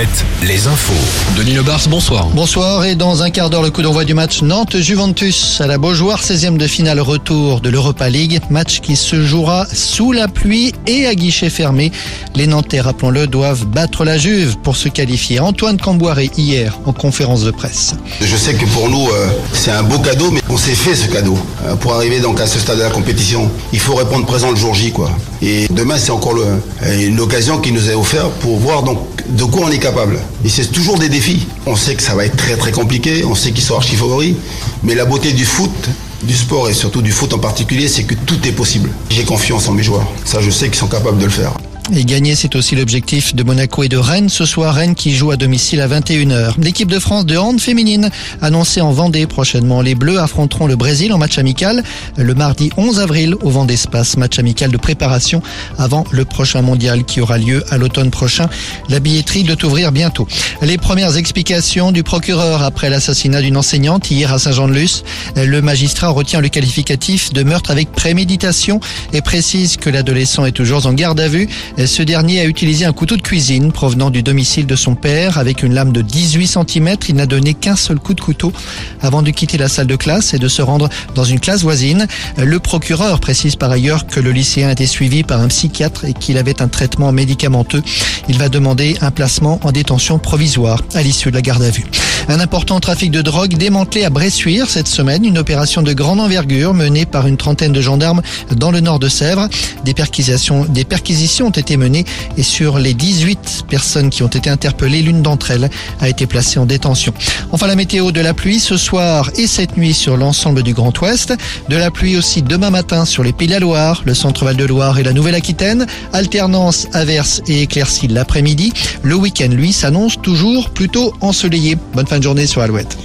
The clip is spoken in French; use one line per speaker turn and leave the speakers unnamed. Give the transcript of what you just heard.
Alouette, les infos.
Denis Lebars, bonsoir.
Bonsoir et dans un quart d'heure le coup d'envoi du match Nantes-Juventus à la Beaujoire, 16e de finale retour de l'Europa League, match qui se jouera sous la pluie et à guichet fermé. Les Nantais, rappelons-le, doivent battre la Juve pour se qualifier. Antoine Camboiré hier en conférence de presse.
Je sais que pour nous euh, c'est un beau cadeau mais on s'est fait ce cadeau euh, pour arriver donc à ce stade de la compétition. Il faut répondre présent le jour J quoi. Et demain c'est encore le, une occasion qui nous est offerte pour voir donc de quoi on est capable? Et c'est toujours des défis. On sait que ça va être très très compliqué, on sait qu'ils sont archi favoris, mais la beauté du foot, du sport et surtout du foot en particulier, c'est que tout est possible. J'ai confiance en mes joueurs. Ça, je sais qu'ils sont capables de le faire.
Et gagner, c'est aussi l'objectif de Monaco et de Rennes. Ce soir, Rennes qui joue à domicile à 21h. L'équipe de France de hand féminine annoncée en Vendée prochainement. Les Bleus affronteront le Brésil en match amical le mardi 11 avril au Vendée Espace. Match amical de préparation avant le prochain mondial qui aura lieu à l'automne prochain. La billetterie doit ouvrir bientôt. Les premières explications du procureur après l'assassinat d'une enseignante hier à Saint-Jean-de-Luz. Le magistrat retient le qualificatif de meurtre avec préméditation et précise que l'adolescent est toujours en garde à vue. Ce dernier a utilisé un couteau de cuisine provenant du domicile de son père avec une lame de 18 cm. Il n'a donné qu'un seul coup de couteau avant de quitter la salle de classe et de se rendre dans une classe voisine. Le procureur précise par ailleurs que le lycéen été suivi par un psychiatre et qu'il avait un traitement médicamenteux. Il va demander un placement en détention provisoire à l'issue de la garde à vue. Un important trafic de drogue démantelé à Bressuire cette semaine, une opération de grande envergure menée par une trentaine de gendarmes dans le nord de Sèvres. Des perquisitions, ont été menées et sur les 18 personnes qui ont été interpellées, l'une d'entre elles a été placée en détention. Enfin, la météo de la pluie ce soir et cette nuit sur l'ensemble du Grand Ouest. De la pluie aussi demain matin sur les Pays de la Loire, le centre Val de Loire et la Nouvelle-Aquitaine. Alternance averses et éclaircies l'après-midi. Le week-end, lui, s'annonce toujours plutôt ensoleillé. Bonne fin journée sur Alouette.